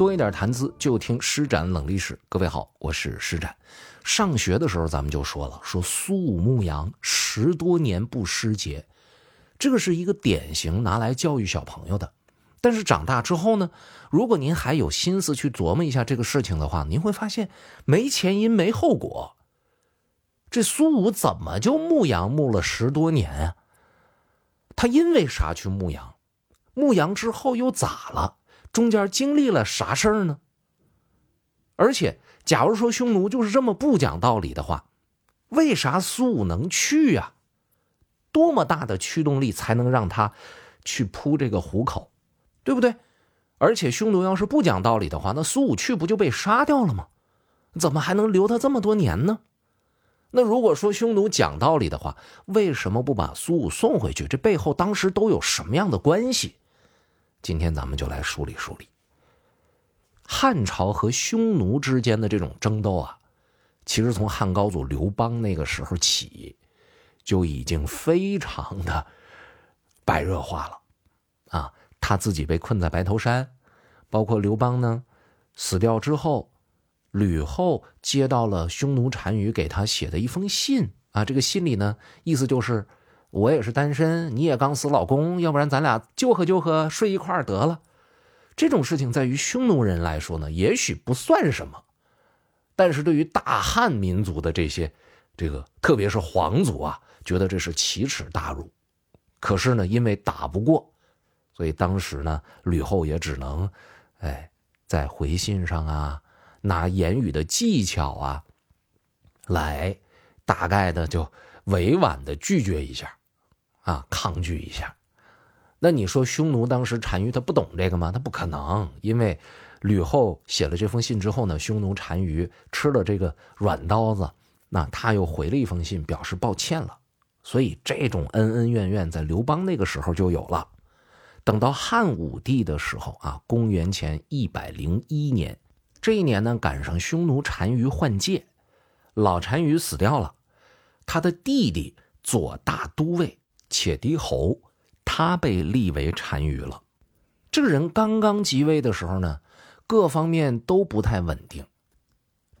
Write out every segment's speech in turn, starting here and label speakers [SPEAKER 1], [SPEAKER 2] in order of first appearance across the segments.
[SPEAKER 1] 多一点谈资，就听施展冷历史。各位好，我是施展。上学的时候咱们就说了，说苏武牧羊十多年不失节，这个是一个典型拿来教育小朋友的。但是长大之后呢，如果您还有心思去琢磨一下这个事情的话，您会发现没前因没后果。这苏武怎么就牧羊牧了十多年啊？他因为啥去牧羊？牧羊之后又咋了？中间经历了啥事儿呢？而且，假如说匈奴就是这么不讲道理的话，为啥苏武能去呀？多么大的驱动力才能让他去扑这个虎口，对不对？而且匈奴要是不讲道理的话，那苏武去不就被杀掉了吗？怎么还能留他这么多年呢？那如果说匈奴讲道理的话，为什么不把苏武送回去？这背后当时都有什么样的关系？今天咱们就来梳理梳理汉朝和匈奴之间的这种争斗啊，其实从汉高祖刘邦那个时候起，就已经非常的白热化了啊。他自己被困在白头山，包括刘邦呢死掉之后，吕后接到了匈奴单于给他写的一封信啊，这个信里呢意思就是。我也是单身，你也刚死老公，要不然咱俩就合就合，睡一块儿得了。这种事情在于匈奴人来说呢，也许不算什么，但是对于大汉民族的这些，这个特别是皇族啊，觉得这是奇耻大辱。可是呢，因为打不过，所以当时呢，吕后也只能，哎，在回信上啊，拿言语的技巧啊，来大概的就委婉的拒绝一下。啊，抗拒一下，那你说匈奴当时单于他不懂这个吗？他不可能，因为吕后写了这封信之后呢，匈奴单于吃了这个软刀子，那他又回了一封信表示抱歉了，所以这种恩恩怨怨在刘邦那个时候就有了。等到汉武帝的时候啊，公元前一百零一年，这一年呢赶上匈奴单于换届，老单于死掉了，他的弟弟左大都尉。且狄侯，他被立为单于了。这个人刚刚即位的时候呢，各方面都不太稳定。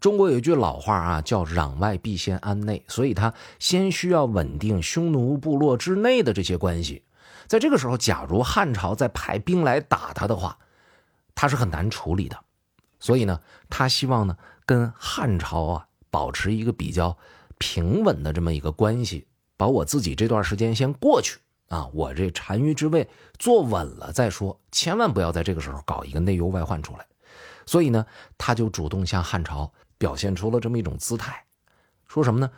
[SPEAKER 1] 中国有一句老话啊，叫“攘外必先安内”，所以他先需要稳定匈奴部落之内的这些关系。在这个时候，假如汉朝再派兵来打他的话，他是很难处理的。所以呢，他希望呢跟汉朝啊保持一个比较平稳的这么一个关系。把我自己这段时间先过去啊，我这单于之位坐稳了再说，千万不要在这个时候搞一个内忧外患出来。所以呢，他就主动向汉朝表现出了这么一种姿态，说什么呢？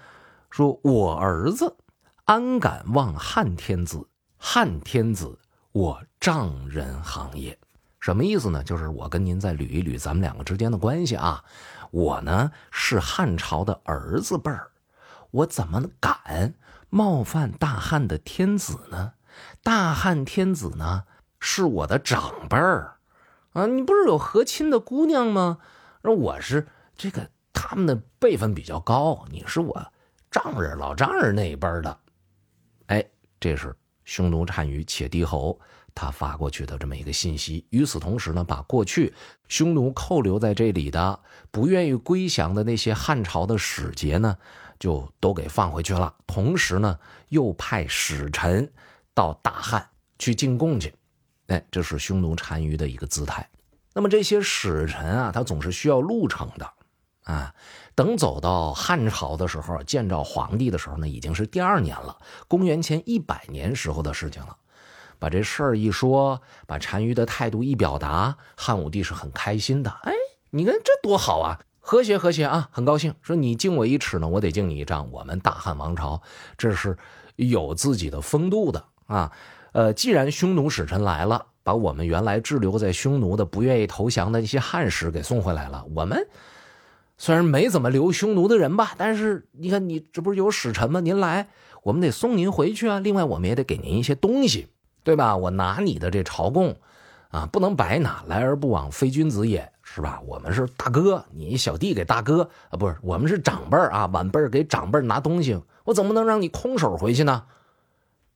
[SPEAKER 1] 说我儿子安敢忘汉天子？汉天子，我丈人行业。什么意思呢？就是我跟您再捋一捋咱们两个之间的关系啊。我呢是汉朝的儿子辈儿，我怎么敢？冒犯大汉的天子呢？大汉天子呢是我的长辈儿啊！你不是有和亲的姑娘吗？而我是这个他们的辈分比较高，你是我丈人、老丈人那一辈的。哎，这是匈奴单于且低侯他发过去的这么一个信息。与此同时呢，把过去匈奴扣留在这里的、不愿意归降的那些汉朝的使节呢。就都给放回去了，同时呢，又派使臣到大汉去进贡去。哎，这是匈奴单于的一个姿态。那么这些使臣啊，他总是需要路程的啊。等走到汉朝的时候，见着皇帝的时候呢，已经是第二年了，公元前一百年时候的事情了。把这事儿一说，把单于的态度一表达，汉武帝是很开心的。哎，你看这多好啊！和谐和谐啊，很高兴。说你敬我一尺呢，我得敬你一丈。我们大汉王朝这是有自己的风度的啊。呃，既然匈奴使臣来了，把我们原来滞留在匈奴的、不愿意投降的一些汉使给送回来了。我们虽然没怎么留匈奴的人吧，但是你看，你这不是有使臣吗？您来，我们得送您回去啊。另外，我们也得给您一些东西，对吧？我拿你的这朝贡啊，不能白拿，来而不往非君子也。是吧？我们是大哥，你小弟给大哥啊，不是我们是长辈啊，晚辈给长辈拿东西，我怎么能让你空手回去呢？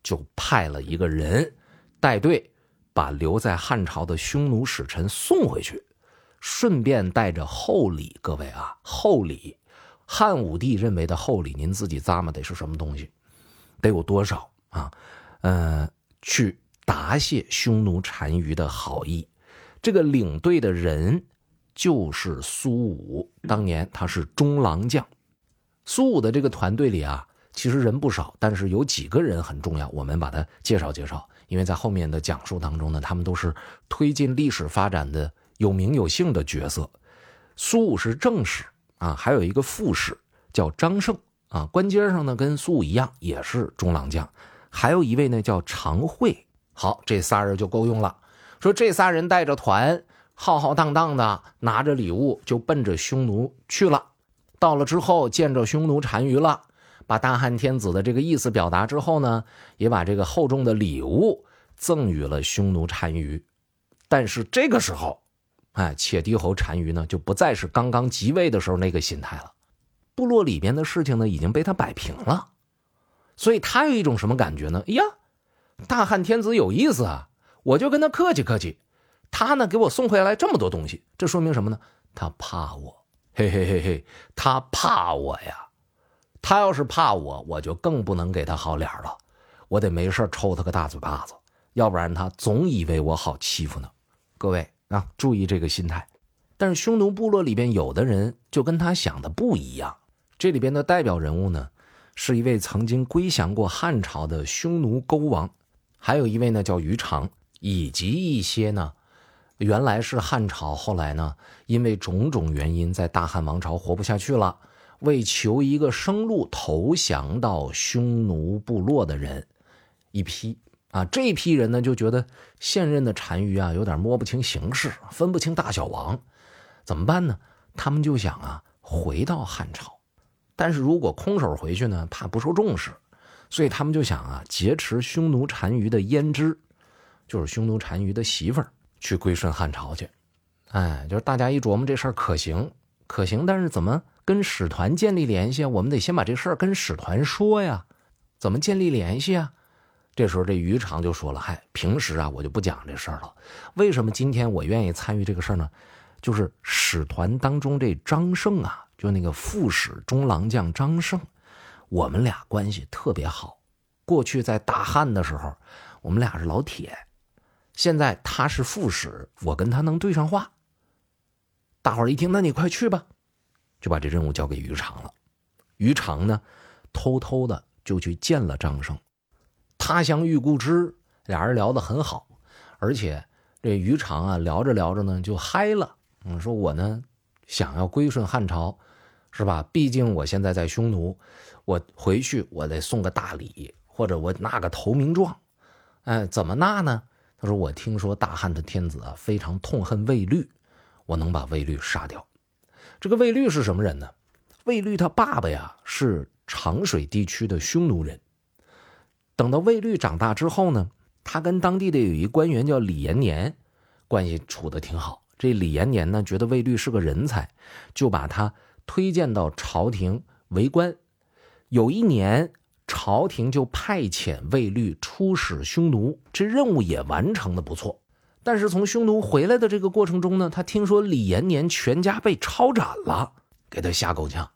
[SPEAKER 1] 就派了一个人带队，把留在汉朝的匈奴使臣送回去。顺便带着厚礼。各位啊，厚礼，汉武帝认为的厚礼，您自己咂摸得是什么东西？得有多少啊？呃，去答谢匈奴单于的好意。这个领队的人就是苏武，当年他是中郎将。苏武的这个团队里啊，其实人不少，但是有几个人很重要，我们把他介绍介绍。因为在后面的讲述当中呢，他们都是推进历史发展的有名有姓的角色。苏武是正史啊，还有一个副使叫张胜啊，官阶上呢跟苏武一样，也是中郎将。还有一位呢叫常惠。好，这仨人就够用了。说这仨人带着团，浩浩荡荡的拿着礼物就奔着匈奴去了。到了之后，见着匈奴单于了，把大汉天子的这个意思表达之后呢，也把这个厚重的礼物赠予了匈奴单于。但是这个时候，哎，且帝侯单于呢，就不再是刚刚即位的时候那个心态了。部落里边的事情呢，已经被他摆平了，所以他有一种什么感觉呢？哎呀，大汉天子有意思啊，我就跟他客气客气。他呢，给我送回来这么多东西，这说明什么呢？他怕我。嘿嘿嘿嘿，他怕我呀！他要是怕我，我就更不能给他好脸了。我得没事抽他个大嘴巴子，要不然他总以为我好欺负呢。各位啊，注意这个心态。但是匈奴部落里边有的人就跟他想的不一样。这里边的代表人物呢，是一位曾经归降过汉朝的匈奴勾王，还有一位呢叫于长，以及一些呢。原来是汉朝，后来呢，因为种种原因，在大汉王朝活不下去了，为求一个生路，投降到匈奴部落的人，一批啊，这批人呢就觉得现任的单于啊有点摸不清形势，分不清大小王，怎么办呢？他们就想啊回到汉朝，但是如果空手回去呢，怕不受重视，所以他们就想啊劫持匈奴单于的胭脂，就是匈奴单于的媳妇儿。去归顺汉朝去，哎，就是大家一琢磨这事儿可行，可行，但是怎么跟使团建立联系啊？我们得先把这事儿跟使团说呀，怎么建立联系啊？这时候这于长就说了：“嗨，平时啊我就不讲这事儿了，为什么今天我愿意参与这个事儿呢？就是使团当中这张胜啊，就那个副使中郎将张胜，我们俩关系特别好，过去在大汉的时候，我们俩是老铁。”现在他是副使，我跟他能对上话。大伙儿一听，那你快去吧，就把这任务交给于长了。于长呢，偷偷的就去见了张胜。他乡遇故知，俩人聊得很好，而且这于长啊，聊着聊着呢就嗨了。嗯，说我呢想要归顺汉朝，是吧？毕竟我现在在匈奴，我回去我得送个大礼，或者我纳个投名状。哎，怎么纳呢？他说：“我听说大汉的天子啊非常痛恨魏律，我能把魏律杀掉。这个魏律是什么人呢？魏律他爸爸呀是长水地区的匈奴人。等到魏律长大之后呢，他跟当地的有一官员叫李延年，关系处的挺好。这李延年呢觉得魏律是个人才，就把他推荐到朝廷为官。有一年。”朝廷就派遣卫律出使匈奴，这任务也完成的不错。但是从匈奴回来的这个过程中呢，他听说李延年全家被抄斩了，给他吓够呛。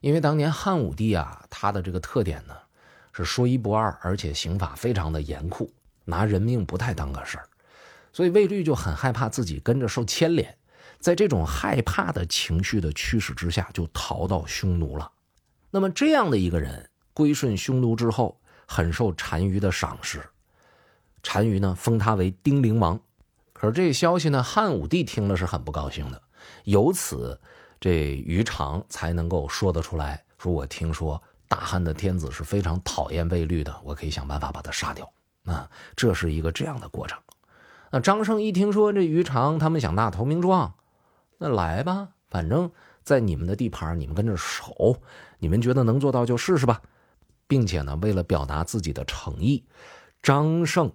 [SPEAKER 1] 因为当年汉武帝啊，他的这个特点呢是说一不二，而且刑法非常的严酷，拿人命不太当个事儿。所以卫律就很害怕自己跟着受牵连，在这种害怕的情绪的驱使之下，就逃到匈奴了。那么这样的一个人。归顺匈奴之后，很受单于的赏识，单于呢封他为丁陵王。可是这消息呢，汉武帝听了是很不高兴的。由此，这于长才能够说得出来，说我听说大汉的天子是非常讨厌魏律的，我可以想办法把他杀掉。啊，这是一个这样的过程。那张胜一听说这于长他们想纳投名状，那来吧，反正在你们的地盘，你们跟着守，你们觉得能做到就试试吧。并且呢，为了表达自己的诚意，张胜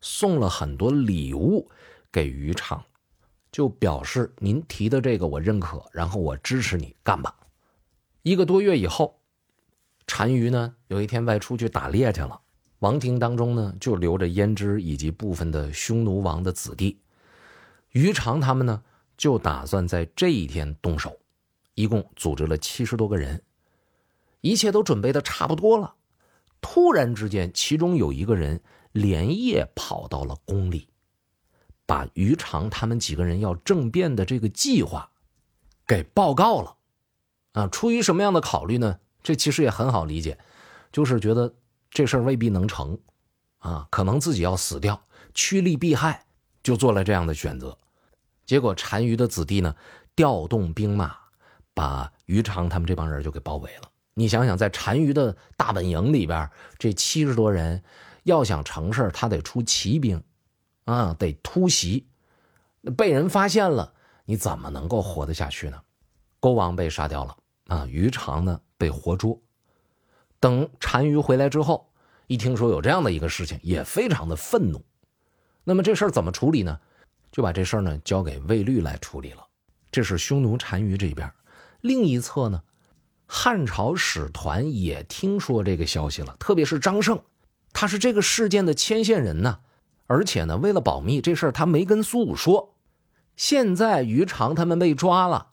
[SPEAKER 1] 送了很多礼物给于长，就表示您提的这个我认可，然后我支持你干吧。一个多月以后，单于呢有一天外出去打猎去了，王庭当中呢就留着胭脂以及部分的匈奴王的子弟，于长他们呢就打算在这一天动手，一共组织了七十多个人，一切都准备的差不多了。突然之间，其中有一个人连夜跑到了宫里，把于长他们几个人要政变的这个计划给报告了。啊，出于什么样的考虑呢？这其实也很好理解，就是觉得这事儿未必能成，啊，可能自己要死掉，趋利避害，就做了这样的选择。结果单于的子弟呢，调动兵马，把于长他们这帮人就给包围了。你想想，在单于的大本营里边，这七十多人要想成事他得出骑兵，啊，得突袭，被人发现了，你怎么能够活得下去呢？勾王被杀掉了。啊，于长呢被活捉。等单于回来之后，一听说有这样的一个事情，也非常的愤怒。那么这事儿怎么处理呢？就把这事儿呢交给魏律来处理了。这是匈奴单于这边。另一侧呢，汉朝使团也听说这个消息了，特别是张胜，他是这个事件的牵线人呢。而且呢，为了保密，这事儿他没跟苏武说。现在于长他们被抓了。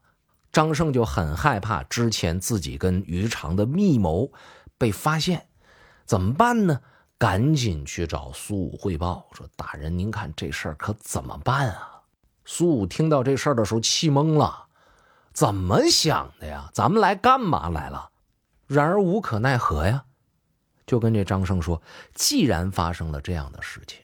[SPEAKER 1] 张胜就很害怕之前自己跟于长的密谋被发现，怎么办呢？赶紧去找苏武汇报，说：“大人，您看这事儿可怎么办啊？”苏武听到这事儿的时候气懵了，怎么想的呀？咱们来干嘛来了？然而无可奈何呀，就跟这张胜说：“既然发生了这样的事情，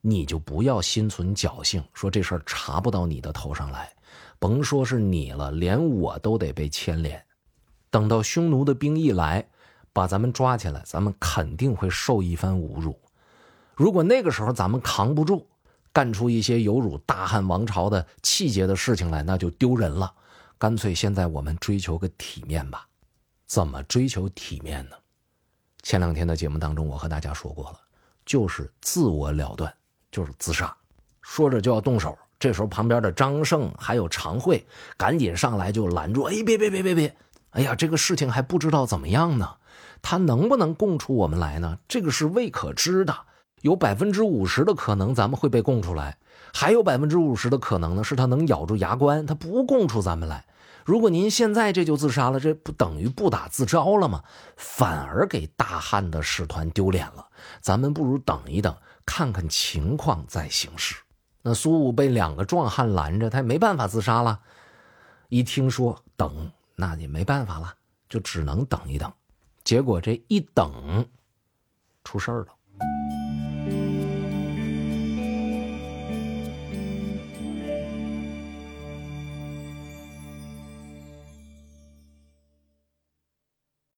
[SPEAKER 1] 你就不要心存侥幸，说这事儿查不到你的头上来。”甭说是你了，连我都得被牵连。等到匈奴的兵一来，把咱们抓起来，咱们肯定会受一番侮辱。如果那个时候咱们扛不住，干出一些有辱大汉王朝的气节的事情来，那就丢人了。干脆现在我们追求个体面吧。怎么追求体面呢？前两天的节目当中，我和大家说过了，就是自我了断，就是自杀。说着就要动手。这时候，旁边的张胜还有常惠赶紧上来就拦住：“哎，别别别别别！哎呀，这个事情还不知道怎么样呢，他能不能供出我们来呢？这个是未可知的，有百分之五十的可能咱们会被供出来，还有百分之五十的可能呢，是他能咬住牙关，他不供出咱们来。如果您现在这就自杀了，这不等于不打自招了吗？反而给大汉的使团丢脸了。咱们不如等一等，看看情况再行事。”那苏武被两个壮汉拦着，他也没办法自杀了。一听说等，那也没办法了，就只能等一等。结果这一等，出事儿了。